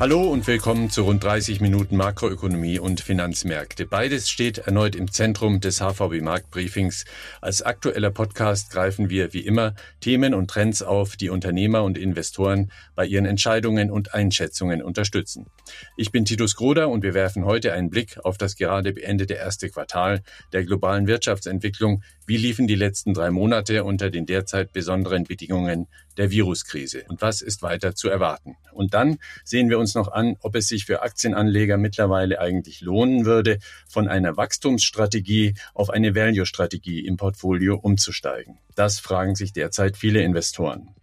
Hallo und willkommen zu rund 30 Minuten Makroökonomie und Finanzmärkte. Beides steht erneut im Zentrum des HVB Marktbriefings. Als aktueller Podcast greifen wir wie immer Themen und Trends auf, die Unternehmer und Investoren bei ihren Entscheidungen und Einschätzungen unterstützen. Ich bin Titus Groder und wir werfen heute einen Blick auf das gerade beendete erste Quartal der globalen Wirtschaftsentwicklung. Wie liefen die letzten drei Monate unter den derzeit besonderen Bedingungen der Viruskrise und was ist weiter zu erwarten? Und dann sehen wir uns noch an, ob es sich für Aktienanleger mittlerweile eigentlich lohnen würde, von einer Wachstumsstrategie auf eine Value-Strategie im Portfolio umzusteigen. Das fragen sich derzeit viele Investoren.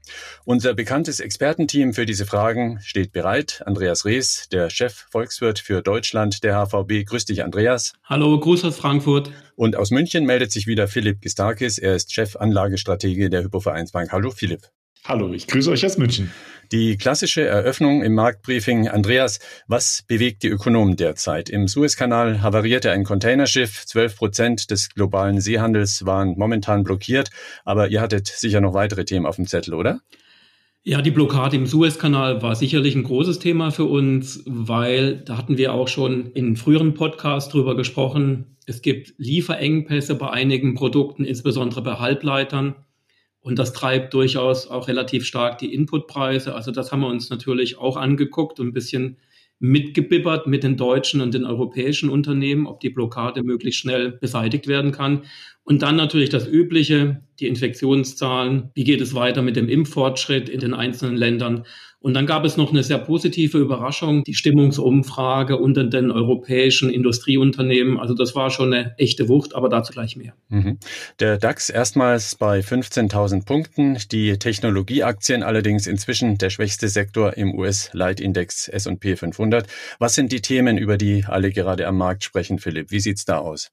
Unser bekanntes Expertenteam für diese Fragen steht bereit. Andreas Rees, der Chef Volkswirt für Deutschland der HVB. Grüß dich, Andreas. Hallo, Gruß aus Frankfurt. Und aus München meldet sich wieder Philipp Gistakis. Er ist Chef Anlagestratege der Hypovereinsbank. Hallo, Philipp. Hallo, ich grüße euch aus München. Die klassische Eröffnung im Marktbriefing. Andreas, was bewegt die Ökonomen derzeit? Im Suezkanal havarierte ein Containerschiff. Zwölf Prozent des globalen Seehandels waren momentan blockiert. Aber ihr hattet sicher noch weitere Themen auf dem Zettel, oder? Ja, die Blockade im Suezkanal war sicherlich ein großes Thema für uns, weil da hatten wir auch schon in früheren Podcasts drüber gesprochen. Es gibt Lieferengpässe bei einigen Produkten, insbesondere bei Halbleitern. Und das treibt durchaus auch relativ stark die Inputpreise. Also das haben wir uns natürlich auch angeguckt und ein bisschen mitgebibbert mit den deutschen und den europäischen Unternehmen, ob die Blockade möglichst schnell beseitigt werden kann. Und dann natürlich das Übliche, die Infektionszahlen. Wie geht es weiter mit dem Impffortschritt in den einzelnen Ländern? Und dann gab es noch eine sehr positive Überraschung, die Stimmungsumfrage unter den europäischen Industrieunternehmen. Also das war schon eine echte Wucht, aber dazu gleich mehr. Mhm. Der DAX erstmals bei 15.000 Punkten, die Technologieaktien allerdings inzwischen der schwächste Sektor im US-Leitindex S&P 500. Was sind die Themen, über die alle gerade am Markt sprechen, Philipp? Wie sieht's da aus?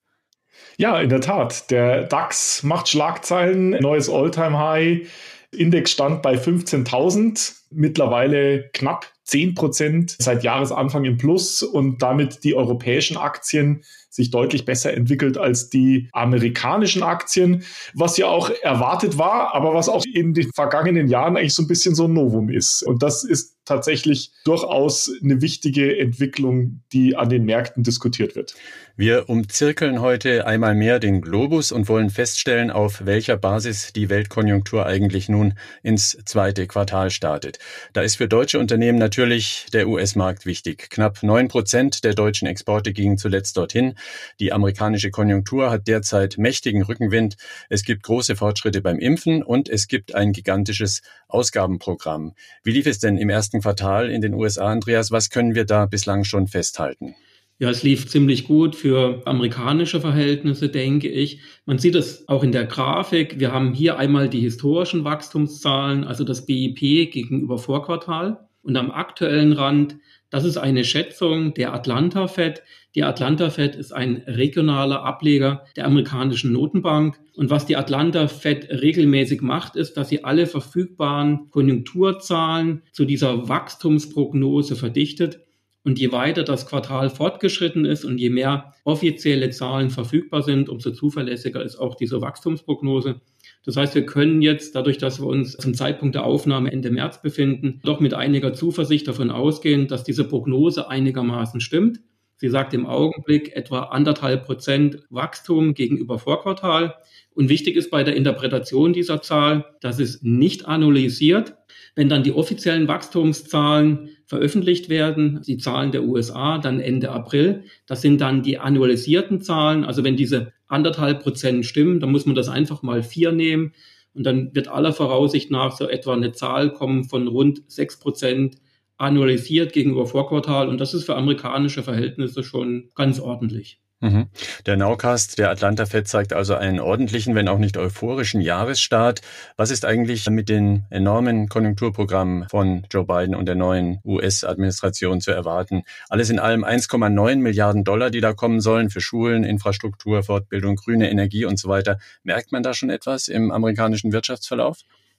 Ja, in der Tat. Der DAX macht Schlagzeilen, neues All-Time-High. Index stand bei 15.000, mittlerweile knapp 10 Prozent seit Jahresanfang im Plus und damit die europäischen Aktien sich deutlich besser entwickelt als die amerikanischen Aktien, was ja auch erwartet war, aber was auch in den vergangenen Jahren eigentlich so ein bisschen so ein Novum ist. Und das ist tatsächlich durchaus eine wichtige Entwicklung, die an den Märkten diskutiert wird. Wir umzirkeln heute einmal mehr den Globus und wollen feststellen, auf welcher Basis die Weltkonjunktur eigentlich nun ins zweite Quartal startet. Da ist für deutsche Unternehmen natürlich der US-Markt wichtig. Knapp neun Prozent der deutschen Exporte gingen zuletzt dorthin. Die amerikanische Konjunktur hat derzeit mächtigen Rückenwind. Es gibt große Fortschritte beim Impfen und es gibt ein gigantisches Ausgabenprogramm. Wie lief es denn im ersten Quartal in den USA, Andreas? Was können wir da bislang schon festhalten? Ja, es lief ziemlich gut für amerikanische Verhältnisse, denke ich. Man sieht es auch in der Grafik. Wir haben hier einmal die historischen Wachstumszahlen, also das BIP gegenüber Vorquartal. Und am aktuellen Rand das ist eine Schätzung der Atlanta Fed. Die Atlanta Fed ist ein regionaler Ableger der amerikanischen Notenbank. Und was die Atlanta Fed regelmäßig macht, ist, dass sie alle verfügbaren Konjunkturzahlen zu dieser Wachstumsprognose verdichtet. Und je weiter das Quartal fortgeschritten ist und je mehr offizielle Zahlen verfügbar sind, umso zuverlässiger ist auch diese Wachstumsprognose. Das heißt, wir können jetzt, dadurch, dass wir uns zum Zeitpunkt der Aufnahme Ende März befinden, doch mit einiger Zuversicht davon ausgehen, dass diese Prognose einigermaßen stimmt. Sie sagt im Augenblick etwa anderthalb Prozent Wachstum gegenüber Vorquartal. Und wichtig ist bei der Interpretation dieser Zahl, dass es nicht analysiert. Wenn dann die offiziellen Wachstumszahlen veröffentlicht werden, die Zahlen der USA, dann Ende April, das sind dann die annualisierten Zahlen. Also wenn diese anderthalb Prozent stimmen, dann muss man das einfach mal vier nehmen. Und dann wird aller Voraussicht nach so etwa eine Zahl kommen von rund sechs Prozent annualisiert gegenüber Vorquartal. Und das ist für amerikanische Verhältnisse schon ganz ordentlich. Mhm. Der Nowcast der Atlanta Fed zeigt also einen ordentlichen, wenn auch nicht euphorischen Jahresstart. Was ist eigentlich mit den enormen Konjunkturprogrammen von Joe Biden und der neuen US-Administration zu erwarten? Alles in allem 1,9 Milliarden Dollar, die da kommen sollen für Schulen, Infrastruktur, Fortbildung, grüne Energie und so weiter. Merkt man da schon etwas im amerikanischen Wirtschaftsverlauf?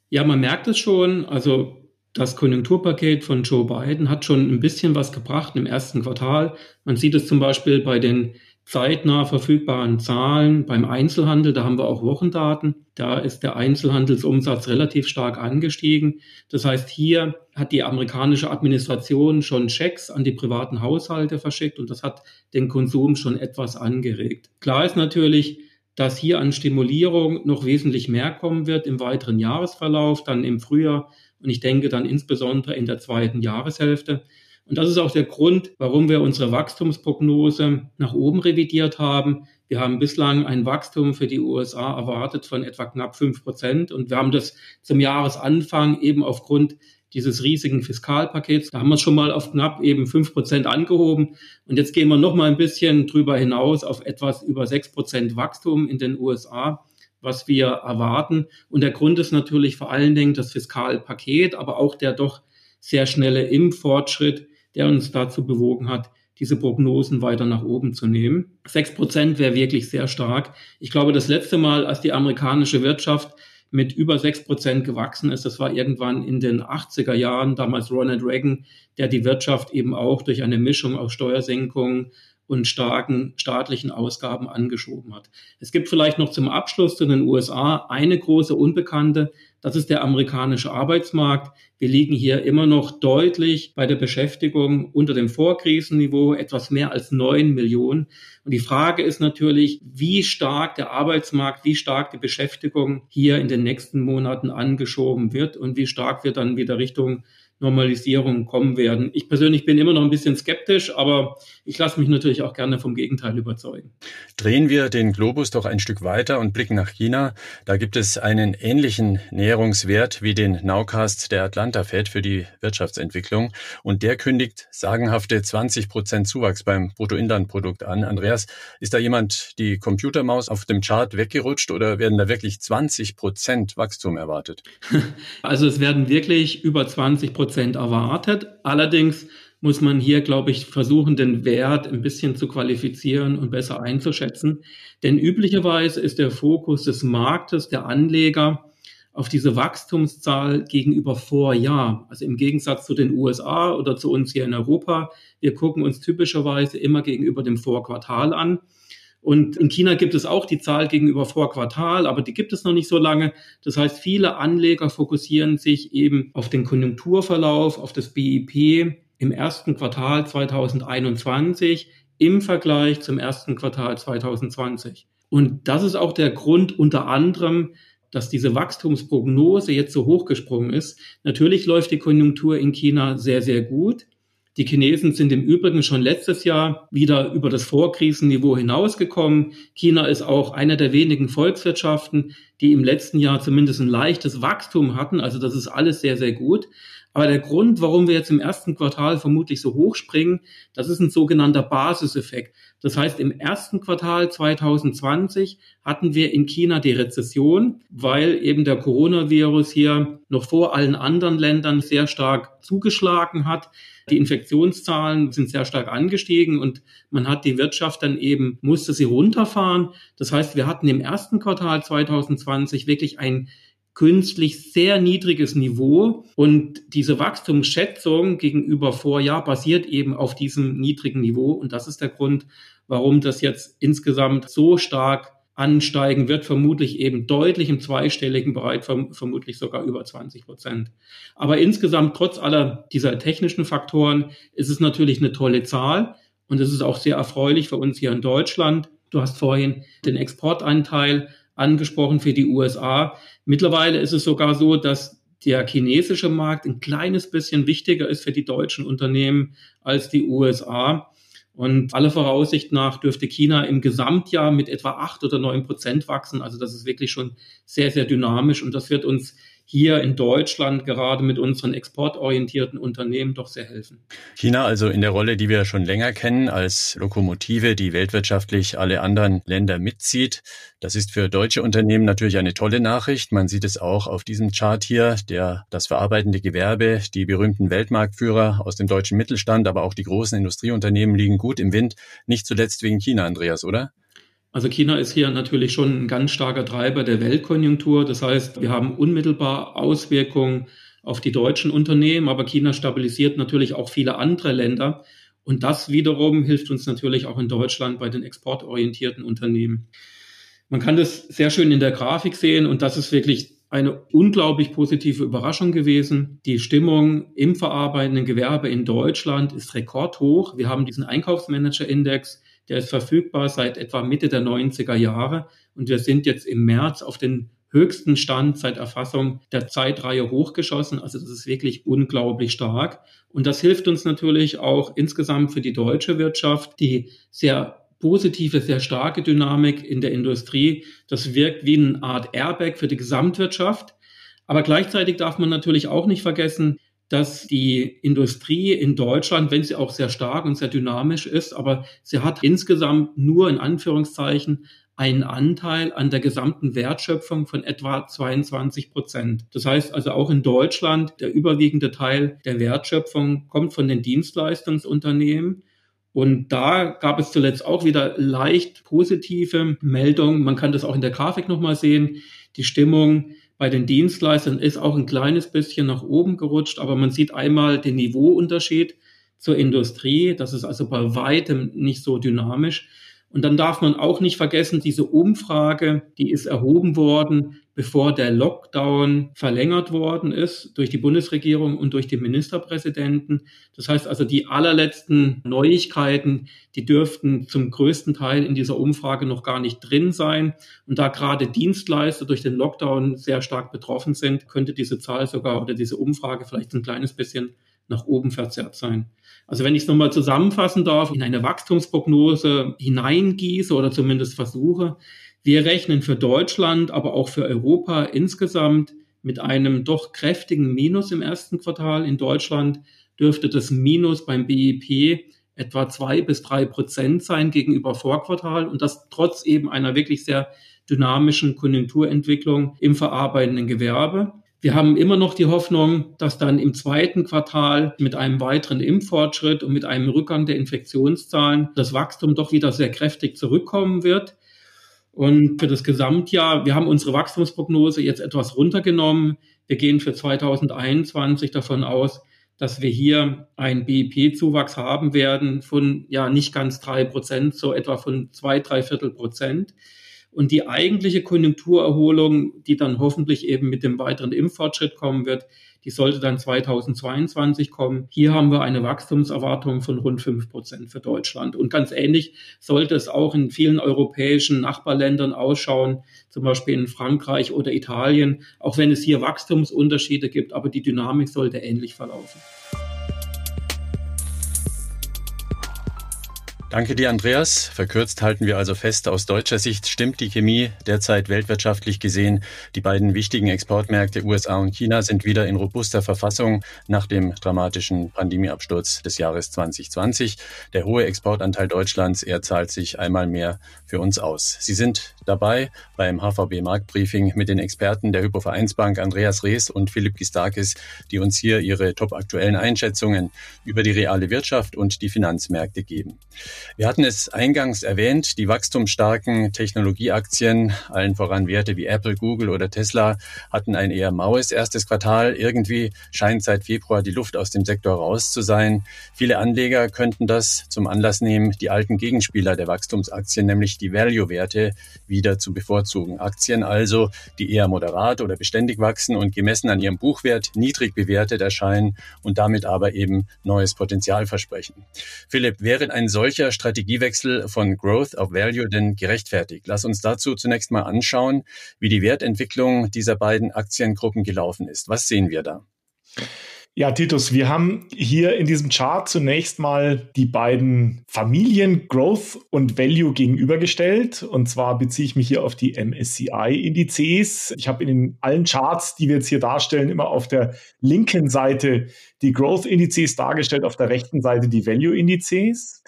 Ja, man merkt es schon. Also das Konjunkturpaket von Joe Biden hat schon ein bisschen was gebracht im ersten Quartal. Man sieht es zum Beispiel bei den zeitnah verfügbaren Zahlen beim Einzelhandel, da haben wir auch Wochendaten, da ist der Einzelhandelsumsatz relativ stark angestiegen. Das heißt, hier hat die amerikanische Administration schon Schecks an die privaten Haushalte verschickt und das hat den Konsum schon etwas angeregt. Klar ist natürlich, dass hier an Stimulierung noch wesentlich mehr kommen wird im weiteren Jahresverlauf, dann im Frühjahr und ich denke dann insbesondere in der zweiten Jahreshälfte. Und das ist auch der Grund, warum wir unsere Wachstumsprognose nach oben revidiert haben. Wir haben bislang ein Wachstum für die USA erwartet von etwa knapp fünf Prozent. Und wir haben das zum Jahresanfang eben aufgrund dieses riesigen Fiskalpakets, da haben wir es schon mal auf knapp eben fünf Prozent angehoben. Und jetzt gehen wir noch mal ein bisschen drüber hinaus auf etwas über sechs Prozent Wachstum in den USA was wir erwarten. Und der Grund ist natürlich vor allen Dingen das Fiskalpaket, aber auch der doch sehr schnelle Impffortschritt, der uns dazu bewogen hat, diese Prognosen weiter nach oben zu nehmen. Sechs Prozent wäre wirklich sehr stark. Ich glaube, das letzte Mal, als die amerikanische Wirtschaft mit über sechs Prozent gewachsen ist, das war irgendwann in den 80er Jahren, damals Ronald Reagan, der die Wirtschaft eben auch durch eine Mischung aus Steuersenkungen, und starken staatlichen Ausgaben angeschoben hat. Es gibt vielleicht noch zum Abschluss zu den USA eine große Unbekannte, das ist der amerikanische Arbeitsmarkt. Wir liegen hier immer noch deutlich bei der Beschäftigung unter dem Vorkrisenniveau, etwas mehr als neun Millionen. Und die Frage ist natürlich, wie stark der Arbeitsmarkt, wie stark die Beschäftigung hier in den nächsten Monaten angeschoben wird und wie stark wir dann wieder Richtung Normalisierung kommen werden. Ich persönlich bin immer noch ein bisschen skeptisch, aber ich lasse mich natürlich auch gerne vom Gegenteil überzeugen. Drehen wir den Globus doch ein Stück weiter und blicken nach China. Da gibt es einen ähnlichen Näherungswert wie den Nowcast der Atlanta Fed für die Wirtschaftsentwicklung. Und der kündigt sagenhafte 20 Prozent Zuwachs beim Bruttoinlandprodukt an. Andreas, ist da jemand die Computermaus auf dem Chart weggerutscht oder werden da wirklich 20 Prozent Wachstum erwartet? Also es werden wirklich über 20 Prozent Prozent erwartet. Allerdings muss man hier, glaube ich, versuchen, den Wert ein bisschen zu qualifizieren und besser einzuschätzen. Denn üblicherweise ist der Fokus des Marktes, der Anleger, auf diese Wachstumszahl gegenüber Vorjahr. Also im Gegensatz zu den USA oder zu uns hier in Europa. Wir gucken uns typischerweise immer gegenüber dem Vorquartal an. Und in China gibt es auch die Zahl gegenüber vor Quartal, aber die gibt es noch nicht so lange. Das heißt, viele Anleger fokussieren sich eben auf den Konjunkturverlauf, auf das BIP im ersten Quartal 2021 im Vergleich zum ersten Quartal 2020. Und das ist auch der Grund unter anderem, dass diese Wachstumsprognose jetzt so hochgesprungen ist. Natürlich läuft die Konjunktur in China sehr, sehr gut. Die Chinesen sind im Übrigen schon letztes Jahr wieder über das Vorkrisenniveau hinausgekommen. China ist auch einer der wenigen Volkswirtschaften, die im letzten Jahr zumindest ein leichtes Wachstum hatten. Also das ist alles sehr, sehr gut. Aber der Grund, warum wir jetzt im ersten Quartal vermutlich so hoch springen, das ist ein sogenannter Basiseffekt. Das heißt, im ersten Quartal 2020 hatten wir in China die Rezession, weil eben der Coronavirus hier noch vor allen anderen Ländern sehr stark zugeschlagen hat. Die Infektionszahlen sind sehr stark angestiegen und man hat die Wirtschaft dann eben, musste sie runterfahren. Das heißt, wir hatten im ersten Quartal 2020 wirklich ein künstlich sehr niedriges Niveau und diese Wachstumsschätzung gegenüber Vorjahr basiert eben auf diesem niedrigen Niveau und das ist der Grund, warum das jetzt insgesamt so stark ansteigen wird, vermutlich eben deutlich im zweistelligen Bereich, vermutlich sogar über 20 Prozent. Aber insgesamt, trotz aller dieser technischen Faktoren, ist es natürlich eine tolle Zahl und es ist auch sehr erfreulich für uns hier in Deutschland. Du hast vorhin den Exportanteil angesprochen für die USA. Mittlerweile ist es sogar so, dass der chinesische Markt ein kleines bisschen wichtiger ist für die deutschen Unternehmen als die USA. Und alle Voraussicht nach dürfte China im Gesamtjahr mit etwa acht oder neun Prozent wachsen. Also das ist wirklich schon sehr, sehr dynamisch und das wird uns hier in Deutschland gerade mit unseren exportorientierten Unternehmen doch sehr helfen. China also in der Rolle, die wir schon länger kennen, als Lokomotive, die weltwirtschaftlich alle anderen Länder mitzieht. Das ist für deutsche Unternehmen natürlich eine tolle Nachricht. Man sieht es auch auf diesem Chart hier, der das verarbeitende Gewerbe, die berühmten Weltmarktführer aus dem deutschen Mittelstand, aber auch die großen Industrieunternehmen liegen gut im Wind, nicht zuletzt wegen China, Andreas, oder? Also China ist hier natürlich schon ein ganz starker Treiber der Weltkonjunktur. Das heißt, wir haben unmittelbar Auswirkungen auf die deutschen Unternehmen, aber China stabilisiert natürlich auch viele andere Länder. Und das wiederum hilft uns natürlich auch in Deutschland bei den exportorientierten Unternehmen. Man kann das sehr schön in der Grafik sehen und das ist wirklich eine unglaublich positive Überraschung gewesen. Die Stimmung im verarbeitenden Gewerbe in Deutschland ist rekordhoch. Wir haben diesen Einkaufsmanager-Index, der ist verfügbar seit etwa Mitte der 90er Jahre und wir sind jetzt im März auf den höchsten Stand seit Erfassung der Zeitreihe hochgeschossen. Also das ist wirklich unglaublich stark. Und das hilft uns natürlich auch insgesamt für die deutsche Wirtschaft, die sehr positive, sehr starke Dynamik in der Industrie. Das wirkt wie eine Art Airbag für die Gesamtwirtschaft. Aber gleichzeitig darf man natürlich auch nicht vergessen, dass die Industrie in Deutschland, wenn sie auch sehr stark und sehr dynamisch ist, aber sie hat insgesamt nur in Anführungszeichen einen Anteil an der gesamten Wertschöpfung von etwa 22 Prozent. Das heißt also auch in Deutschland, der überwiegende Teil der Wertschöpfung kommt von den Dienstleistungsunternehmen. Und da gab es zuletzt auch wieder leicht positive Meldungen. Man kann das auch in der Grafik nochmal sehen. Die Stimmung bei den Dienstleistern ist auch ein kleines bisschen nach oben gerutscht, aber man sieht einmal den Niveauunterschied zur Industrie. Das ist also bei weitem nicht so dynamisch. Und dann darf man auch nicht vergessen, diese Umfrage, die ist erhoben worden, bevor der Lockdown verlängert worden ist durch die Bundesregierung und durch die Ministerpräsidenten. Das heißt also, die allerletzten Neuigkeiten, die dürften zum größten Teil in dieser Umfrage noch gar nicht drin sein. Und da gerade Dienstleister durch den Lockdown sehr stark betroffen sind, könnte diese Zahl sogar oder diese Umfrage vielleicht ein kleines bisschen nach oben verzerrt sein. Also wenn ich es nochmal zusammenfassen darf, in eine Wachstumsprognose hineingieße oder zumindest versuche, wir rechnen für Deutschland, aber auch für Europa insgesamt mit einem doch kräftigen Minus im ersten Quartal. In Deutschland dürfte das Minus beim BIP etwa zwei bis drei Prozent sein gegenüber Vorquartal und das trotz eben einer wirklich sehr dynamischen Konjunkturentwicklung im verarbeitenden Gewerbe. Wir haben immer noch die Hoffnung, dass dann im zweiten Quartal mit einem weiteren Impffortschritt und mit einem Rückgang der Infektionszahlen das Wachstum doch wieder sehr kräftig zurückkommen wird. Und für das Gesamtjahr, wir haben unsere Wachstumsprognose jetzt etwas runtergenommen. Wir gehen für 2021 davon aus, dass wir hier einen BIP-Zuwachs haben werden von ja nicht ganz drei Prozent, so etwa von zwei, drei Viertel Prozent. Und die eigentliche Konjunkturerholung, die dann hoffentlich eben mit dem weiteren Impffortschritt kommen wird, die sollte dann 2022 kommen. Hier haben wir eine Wachstumserwartung von rund fünf Prozent für Deutschland. Und ganz ähnlich sollte es auch in vielen europäischen Nachbarländern ausschauen, zum Beispiel in Frankreich oder Italien, auch wenn es hier Wachstumsunterschiede gibt, aber die Dynamik sollte ähnlich verlaufen. Danke dir, Andreas. Verkürzt halten wir also fest, aus deutscher Sicht stimmt die Chemie derzeit weltwirtschaftlich gesehen. Die beiden wichtigen Exportmärkte USA und China sind wieder in robuster Verfassung nach dem dramatischen Pandemieabsturz des Jahres 2020. Der hohe Exportanteil Deutschlands, er zahlt sich einmal mehr für uns aus. Sie sind dabei beim HVB Marktbriefing mit den Experten der Hypovereinsbank Andreas Rees und Philipp Gistakis, die uns hier ihre topaktuellen Einschätzungen über die reale Wirtschaft und die Finanzmärkte geben. Wir hatten es eingangs erwähnt, die wachstumsstarken Technologieaktien, allen voran Werte wie Apple, Google oder Tesla, hatten ein eher maues erstes Quartal. Irgendwie scheint seit Februar die Luft aus dem Sektor raus zu sein. Viele Anleger könnten das zum Anlass nehmen, die alten Gegenspieler der Wachstumsaktien, nämlich die Value-Werte, wieder zu bevorzugen. Aktien also, die eher moderat oder beständig wachsen und gemessen an ihrem Buchwert niedrig bewertet erscheinen und damit aber eben neues Potenzial versprechen. Philipp, wäre ein solcher Strategiewechsel von Growth auf Value denn gerechtfertigt? Lass uns dazu zunächst mal anschauen, wie die Wertentwicklung dieser beiden Aktiengruppen gelaufen ist. Was sehen wir da? Ja, Titus, wir haben hier in diesem Chart zunächst mal die beiden Familien Growth und Value gegenübergestellt. Und zwar beziehe ich mich hier auf die MSCI-Indizes. Ich habe in den allen Charts, die wir jetzt hier darstellen, immer auf der linken Seite die Growth-Indizes dargestellt, auf der rechten Seite die Value-Indizes.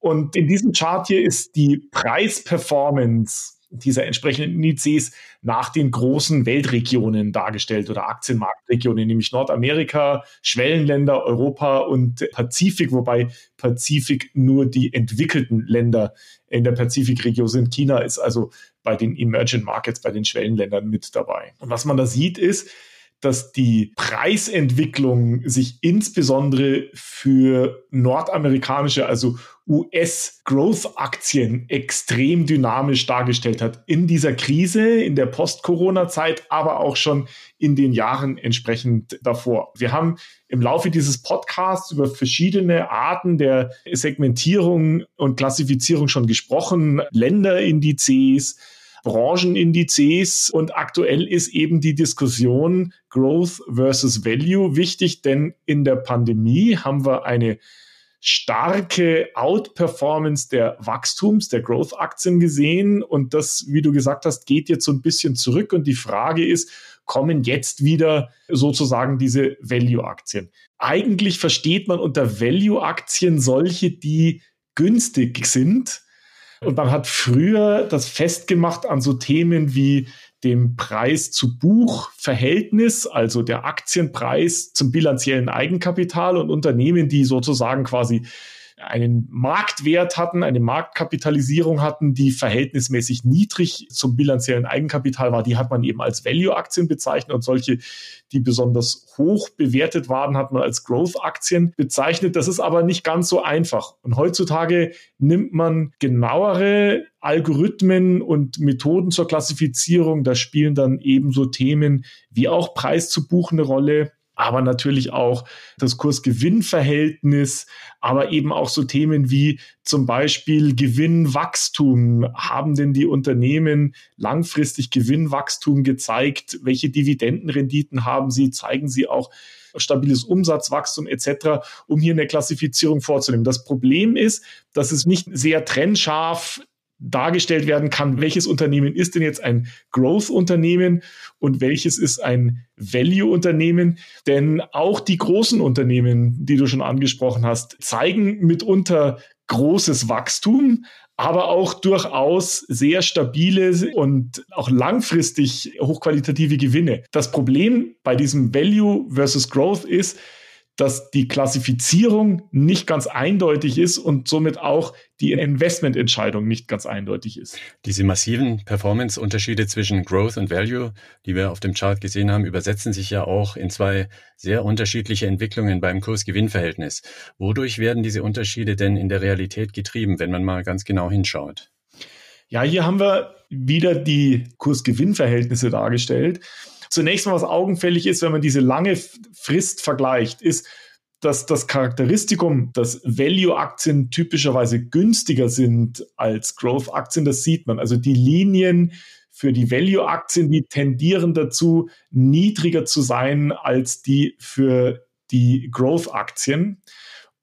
Und in diesem Chart hier ist die Preisperformance dieser entsprechenden Indizes nach den großen Weltregionen dargestellt oder Aktienmarktregionen, nämlich Nordamerika, Schwellenländer, Europa und Pazifik, wobei Pazifik nur die entwickelten Länder in der Pazifikregion sind. China ist also bei den Emerging Markets, bei den Schwellenländern mit dabei. Und was man da sieht, ist, dass die Preisentwicklung sich insbesondere für nordamerikanische, also US-Growth-Aktien extrem dynamisch dargestellt hat in dieser Krise, in der Post-Corona-Zeit, aber auch schon in den Jahren entsprechend davor. Wir haben im Laufe dieses Podcasts über verschiedene Arten der Segmentierung und Klassifizierung schon gesprochen, Länderindizes, Branchenindizes und aktuell ist eben die Diskussion Growth versus Value wichtig, denn in der Pandemie haben wir eine starke Outperformance der Wachstums, der Growth-Aktien gesehen. Und das, wie du gesagt hast, geht jetzt so ein bisschen zurück. Und die Frage ist, kommen jetzt wieder sozusagen diese Value-Aktien? Eigentlich versteht man unter Value-Aktien solche, die günstig sind und man hat früher das festgemacht an so Themen wie dem Preis zu Buch-Verhältnis, also der Aktienpreis zum bilanziellen Eigenkapital und Unternehmen, die sozusagen quasi einen Marktwert hatten, eine Marktkapitalisierung hatten, die verhältnismäßig niedrig zum bilanziellen Eigenkapital war, die hat man eben als Value-Aktien bezeichnet und solche, die besonders hoch bewertet waren, hat man als Growth-Aktien bezeichnet. Das ist aber nicht ganz so einfach. Und heutzutage nimmt man genauere Algorithmen und Methoden zur Klassifizierung. Da spielen dann ebenso Themen wie auch Preis zu buchen eine Rolle aber natürlich auch das Kurs-Gewinn-Verhältnis, aber eben auch so Themen wie zum Beispiel Gewinnwachstum. Haben denn die Unternehmen langfristig Gewinnwachstum gezeigt? Welche Dividendenrenditen haben sie? Zeigen sie auch stabiles Umsatzwachstum etc., um hier eine Klassifizierung vorzunehmen. Das Problem ist, dass es nicht sehr trennscharf dargestellt werden kann, welches Unternehmen ist denn jetzt ein Growth-Unternehmen und welches ist ein Value-Unternehmen. Denn auch die großen Unternehmen, die du schon angesprochen hast, zeigen mitunter großes Wachstum, aber auch durchaus sehr stabile und auch langfristig hochqualitative Gewinne. Das Problem bei diesem Value versus Growth ist, dass die Klassifizierung nicht ganz eindeutig ist und somit auch die Investmententscheidung nicht ganz eindeutig ist. Diese massiven Performance-Unterschiede zwischen Growth und Value, die wir auf dem Chart gesehen haben, übersetzen sich ja auch in zwei sehr unterschiedliche Entwicklungen beim Kurs-Gewinn-Verhältnis. Wodurch werden diese Unterschiede denn in der Realität getrieben, wenn man mal ganz genau hinschaut? Ja, hier haben wir wieder die Kurs-Gewinn-Verhältnisse dargestellt. Zunächst mal, was augenfällig ist, wenn man diese lange Frist vergleicht, ist, dass das Charakteristikum, dass Value-Aktien typischerweise günstiger sind als Growth-Aktien, das sieht man. Also die Linien für die Value-Aktien, die tendieren dazu, niedriger zu sein als die für die Growth-Aktien.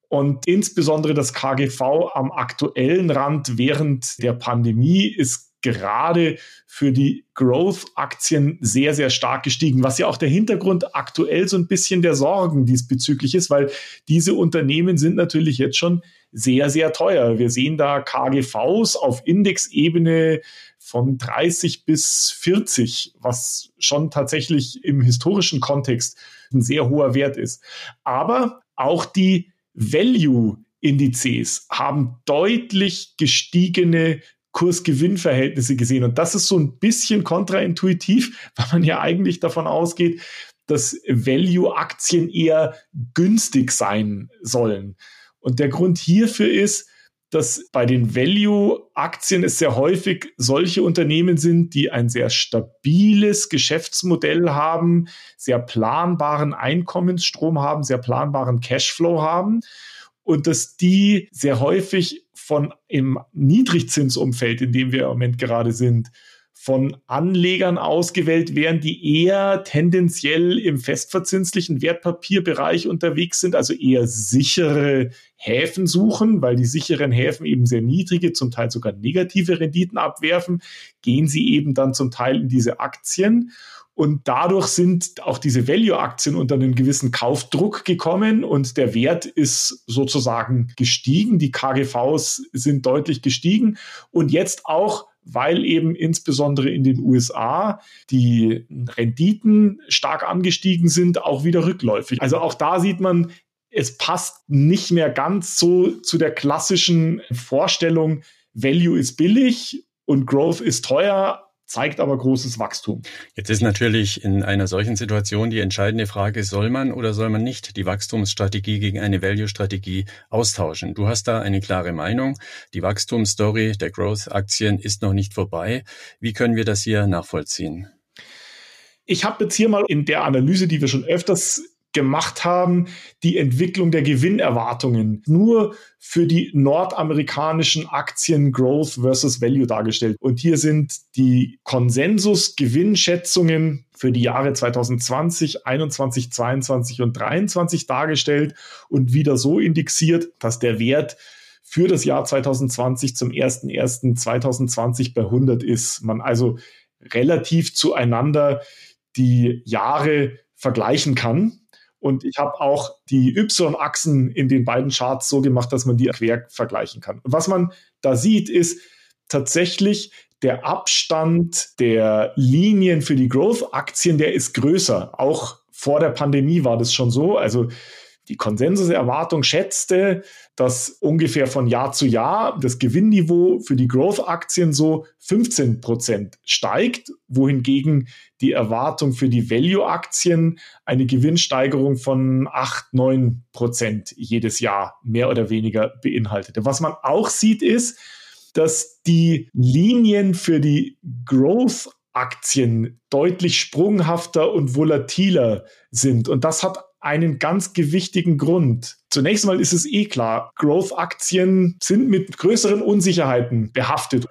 Und insbesondere das KGV am aktuellen Rand während der Pandemie ist gerade für die Growth-Aktien sehr, sehr stark gestiegen, was ja auch der Hintergrund aktuell so ein bisschen der Sorgen diesbezüglich ist, weil diese Unternehmen sind natürlich jetzt schon sehr, sehr teuer. Wir sehen da KGVs auf Indexebene von 30 bis 40, was schon tatsächlich im historischen Kontext ein sehr hoher Wert ist. Aber auch die Value-Indizes haben deutlich gestiegene Kurs-Gewinn-Verhältnisse gesehen. Und das ist so ein bisschen kontraintuitiv, weil man ja eigentlich davon ausgeht, dass Value-Aktien eher günstig sein sollen. Und der Grund hierfür ist, dass bei den Value-Aktien es sehr häufig solche Unternehmen sind, die ein sehr stabiles Geschäftsmodell haben, sehr planbaren Einkommensstrom haben, sehr planbaren Cashflow haben und dass die sehr häufig von im Niedrigzinsumfeld, in dem wir im Moment gerade sind, von Anlegern ausgewählt werden, die eher tendenziell im festverzinslichen Wertpapierbereich unterwegs sind, also eher sichere Häfen suchen, weil die sicheren Häfen eben sehr niedrige, zum Teil sogar negative Renditen abwerfen, gehen sie eben dann zum Teil in diese Aktien. Und dadurch sind auch diese Value-Aktien unter einen gewissen Kaufdruck gekommen und der Wert ist sozusagen gestiegen. Die KGVs sind deutlich gestiegen und jetzt auch weil eben insbesondere in den USA die Renditen stark angestiegen sind, auch wieder rückläufig. Also auch da sieht man, es passt nicht mehr ganz so zu der klassischen Vorstellung, Value ist billig und Growth ist teuer zeigt aber großes Wachstum. Jetzt ist natürlich in einer solchen Situation die entscheidende Frage, soll man oder soll man nicht die Wachstumsstrategie gegen eine Value-Strategie austauschen? Du hast da eine klare Meinung. Die Wachstumsstory der Growth-Aktien ist noch nicht vorbei. Wie können wir das hier nachvollziehen? Ich habe jetzt hier mal in der Analyse, die wir schon öfters gemacht haben, die Entwicklung der Gewinnerwartungen nur für die nordamerikanischen Aktien Growth versus Value dargestellt. Und hier sind die Konsensus-Gewinnschätzungen für die Jahre 2020, 21, 22 und 23 dargestellt und wieder so indexiert, dass der Wert für das Jahr 2020 zum 01.01.2020 bei 100 ist. Man also relativ zueinander die Jahre vergleichen kann. Und ich habe auch die Y-Achsen in den beiden Charts so gemacht, dass man die quer vergleichen kann. Und was man da sieht, ist tatsächlich der Abstand der Linien für die Growth-Aktien, der ist größer. Auch vor der Pandemie war das schon so. Also die Konsensuserwartung schätzte, dass ungefähr von Jahr zu Jahr das Gewinnniveau für die Growth-Aktien so 15 Prozent steigt, wohingegen die Erwartung für die Value-Aktien eine Gewinnsteigerung von 8, 9 Prozent jedes Jahr mehr oder weniger beinhaltete. Was man auch sieht, ist, dass die Linien für die Growth Aktien deutlich sprunghafter und volatiler sind. Und das hat einen ganz gewichtigen Grund. Zunächst mal ist es eh klar, Growth-Aktien sind mit größeren Unsicherheiten behaftet.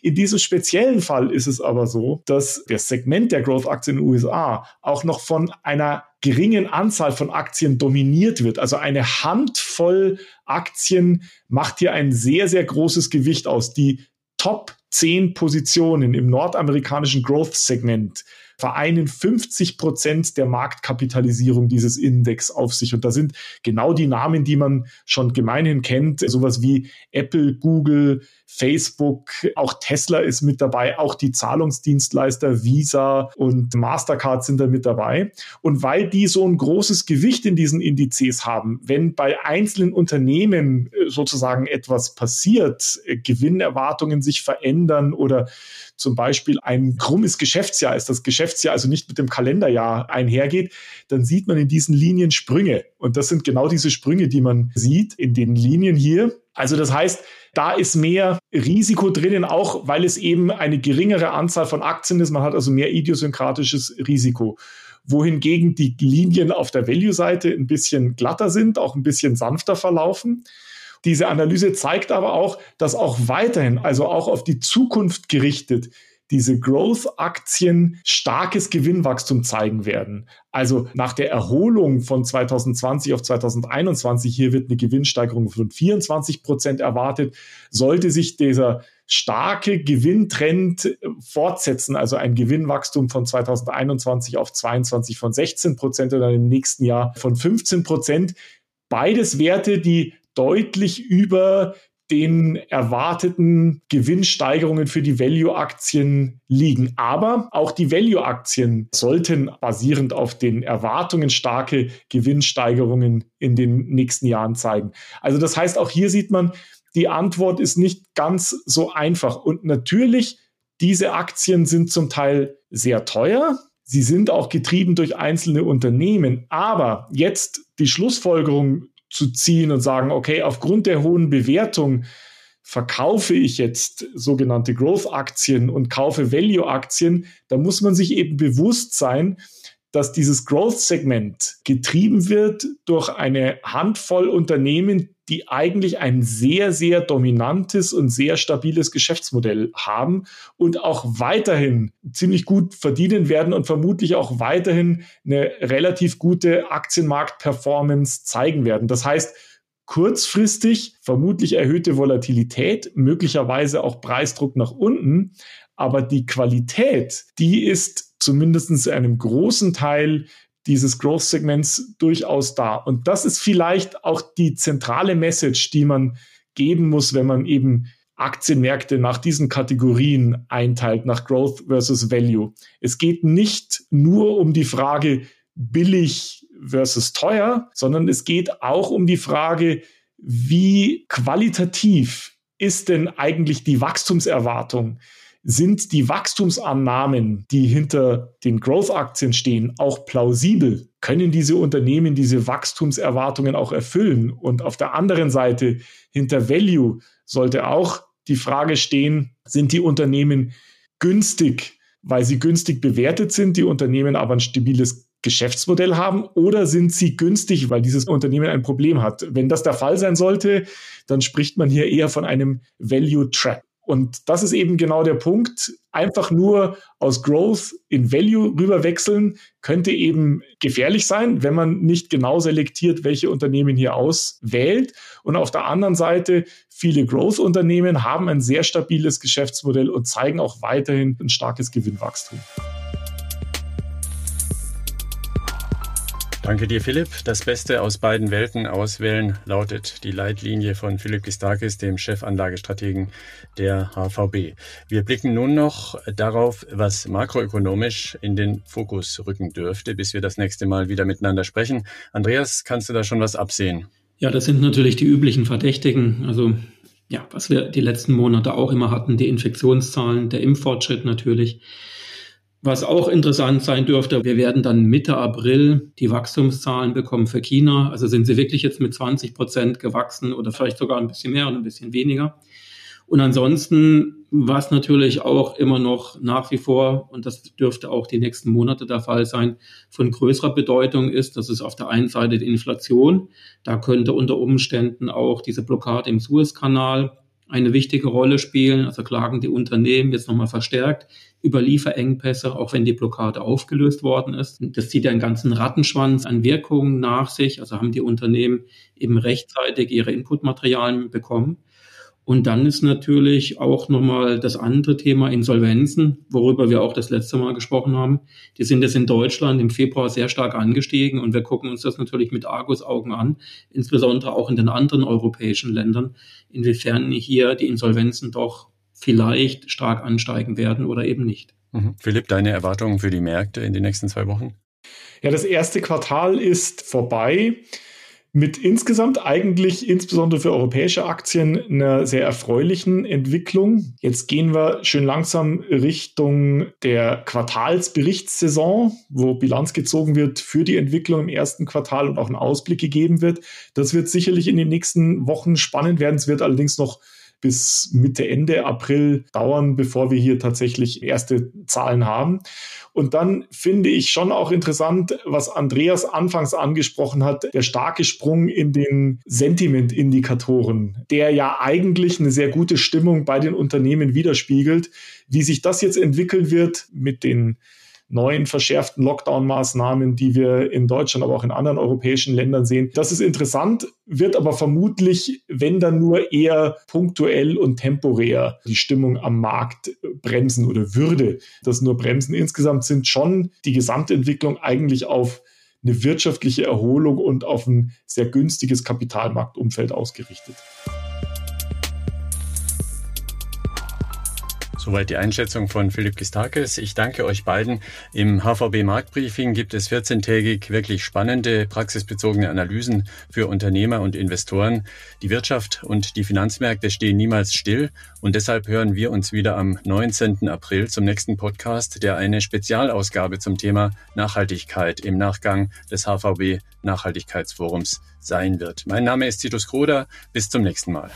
In diesem speziellen Fall ist es aber so, dass das Segment der Growth-Aktien in den USA auch noch von einer geringen Anzahl von Aktien dominiert wird. Also eine Handvoll Aktien macht hier ein sehr, sehr großes Gewicht aus. Die Top 10 Positionen im nordamerikanischen Growth-Segment vereinen 50 Prozent der Marktkapitalisierung dieses Index auf sich. Und da sind genau die Namen, die man schon gemeinhin kennt, sowas wie Apple, Google, Facebook, auch Tesla ist mit dabei, auch die Zahlungsdienstleister Visa und Mastercard sind da mit dabei. Und weil die so ein großes Gewicht in diesen Indizes haben, wenn bei einzelnen Unternehmen äh, sozusagen etwas passiert, äh, Gewinnerwartungen sich verändern oder zum Beispiel ein krummes Geschäftsjahr ist, das Geschäftsjahr also nicht mit dem Kalenderjahr einhergeht, dann sieht man in diesen Linien Sprünge. Und das sind genau diese Sprünge, die man sieht in den Linien hier. Also das heißt, da ist mehr Risiko drinnen, auch weil es eben eine geringere Anzahl von Aktien ist. Man hat also mehr idiosynkratisches Risiko. Wohingegen die Linien auf der Value-Seite ein bisschen glatter sind, auch ein bisschen sanfter verlaufen. Diese Analyse zeigt aber auch, dass auch weiterhin, also auch auf die Zukunft gerichtet, diese Growth-Aktien starkes Gewinnwachstum zeigen werden. Also nach der Erholung von 2020 auf 2021, hier wird eine Gewinnsteigerung von 24 Prozent erwartet, sollte sich dieser starke Gewinntrend fortsetzen, also ein Gewinnwachstum von 2021 auf 22 von 16 Prozent oder im nächsten Jahr von 15 Prozent. Beides Werte, die deutlich über den erwarteten Gewinnsteigerungen für die Value-Aktien liegen. Aber auch die Value-Aktien sollten basierend auf den Erwartungen starke Gewinnsteigerungen in den nächsten Jahren zeigen. Also das heißt, auch hier sieht man, die Antwort ist nicht ganz so einfach. Und natürlich, diese Aktien sind zum Teil sehr teuer. Sie sind auch getrieben durch einzelne Unternehmen. Aber jetzt die Schlussfolgerung zu ziehen und sagen, okay, aufgrund der hohen Bewertung verkaufe ich jetzt sogenannte Growth-Aktien und kaufe Value-Aktien, da muss man sich eben bewusst sein, dass dieses Growth-Segment getrieben wird durch eine Handvoll Unternehmen, die eigentlich ein sehr, sehr dominantes und sehr stabiles Geschäftsmodell haben und auch weiterhin ziemlich gut verdienen werden und vermutlich auch weiterhin eine relativ gute Aktienmarkt-Performance zeigen werden. Das heißt, kurzfristig vermutlich erhöhte Volatilität, möglicherweise auch Preisdruck nach unten, aber die Qualität, die ist zumindest in einem großen Teil dieses Growth-Segments durchaus da. Und das ist vielleicht auch die zentrale Message, die man geben muss, wenn man eben Aktienmärkte nach diesen Kategorien einteilt, nach Growth versus Value. Es geht nicht nur um die Frage billig versus teuer, sondern es geht auch um die Frage, wie qualitativ ist denn eigentlich die Wachstumserwartung? Sind die Wachstumsannahmen, die hinter den Growth-Aktien stehen, auch plausibel? Können diese Unternehmen diese Wachstumserwartungen auch erfüllen? Und auf der anderen Seite, hinter Value sollte auch die Frage stehen, sind die Unternehmen günstig, weil sie günstig bewertet sind, die Unternehmen aber ein stabiles Geschäftsmodell haben oder sind sie günstig, weil dieses Unternehmen ein Problem hat? Wenn das der Fall sein sollte, dann spricht man hier eher von einem Value Trap. Und das ist eben genau der Punkt. Einfach nur aus Growth in Value rüberwechseln könnte eben gefährlich sein, wenn man nicht genau selektiert, welche Unternehmen hier auswählt. Und auf der anderen Seite, viele Growth-Unternehmen haben ein sehr stabiles Geschäftsmodell und zeigen auch weiterhin ein starkes Gewinnwachstum. Danke dir, Philipp. Das Beste aus beiden Welten auswählen lautet die Leitlinie von Philipp Gistakis, dem Chefanlagestrategen der HVB. Wir blicken nun noch darauf, was makroökonomisch in den Fokus rücken dürfte, bis wir das nächste Mal wieder miteinander sprechen. Andreas, kannst du da schon was absehen? Ja, das sind natürlich die üblichen Verdächtigen. Also ja, was wir die letzten Monate auch immer hatten, die Infektionszahlen, der Impffortschritt natürlich. Was auch interessant sein dürfte, wir werden dann Mitte April die Wachstumszahlen bekommen für China. Also sind sie wirklich jetzt mit 20 Prozent gewachsen oder vielleicht sogar ein bisschen mehr oder ein bisschen weniger. Und ansonsten, was natürlich auch immer noch nach wie vor, und das dürfte auch die nächsten Monate der Fall sein, von größerer Bedeutung ist, das ist auf der einen Seite die Inflation. Da könnte unter Umständen auch diese Blockade im Suezkanal eine wichtige Rolle spielen. Also klagen die Unternehmen jetzt nochmal verstärkt über Lieferengpässe, auch wenn die Blockade aufgelöst worden ist. Das zieht einen ganzen Rattenschwanz an Wirkungen nach sich. Also haben die Unternehmen eben rechtzeitig ihre Inputmaterialien bekommen. Und dann ist natürlich auch nochmal das andere Thema Insolvenzen, worüber wir auch das letzte Mal gesprochen haben. Die sind jetzt in Deutschland im Februar sehr stark angestiegen und wir gucken uns das natürlich mit Argusaugen an, insbesondere auch in den anderen europäischen Ländern, inwiefern hier die Insolvenzen doch vielleicht stark ansteigen werden oder eben nicht. Mhm. Philipp, deine Erwartungen für die Märkte in den nächsten zwei Wochen? Ja, das erste Quartal ist vorbei mit insgesamt eigentlich insbesondere für europäische Aktien einer sehr erfreulichen Entwicklung. Jetzt gehen wir schön langsam Richtung der Quartalsberichtssaison, wo Bilanz gezogen wird für die Entwicklung im ersten Quartal und auch ein Ausblick gegeben wird. Das wird sicherlich in den nächsten Wochen spannend werden. Es wird allerdings noch bis Mitte, Ende April dauern, bevor wir hier tatsächlich erste Zahlen haben. Und dann finde ich schon auch interessant, was Andreas anfangs angesprochen hat, der starke Sprung in den Sentiment-Indikatoren, der ja eigentlich eine sehr gute Stimmung bei den Unternehmen widerspiegelt. Wie sich das jetzt entwickeln wird mit den neuen verschärften Lockdown-Maßnahmen, die wir in Deutschland, aber auch in anderen europäischen Ländern sehen. Das ist interessant, wird aber vermutlich, wenn dann nur eher punktuell und temporär die Stimmung am Markt bremsen oder würde das nur bremsen. Insgesamt sind schon die Gesamtentwicklung eigentlich auf eine wirtschaftliche Erholung und auf ein sehr günstiges Kapitalmarktumfeld ausgerichtet. Soweit die Einschätzung von Philipp Gistakis. Ich danke euch beiden. Im HVB Marktbriefing gibt es 14-tägig wirklich spannende, praxisbezogene Analysen für Unternehmer und Investoren. Die Wirtschaft und die Finanzmärkte stehen niemals still und deshalb hören wir uns wieder am 19. April zum nächsten Podcast, der eine Spezialausgabe zum Thema Nachhaltigkeit im Nachgang des HVB Nachhaltigkeitsforums sein wird. Mein Name ist Titus Kroder. Bis zum nächsten Mal.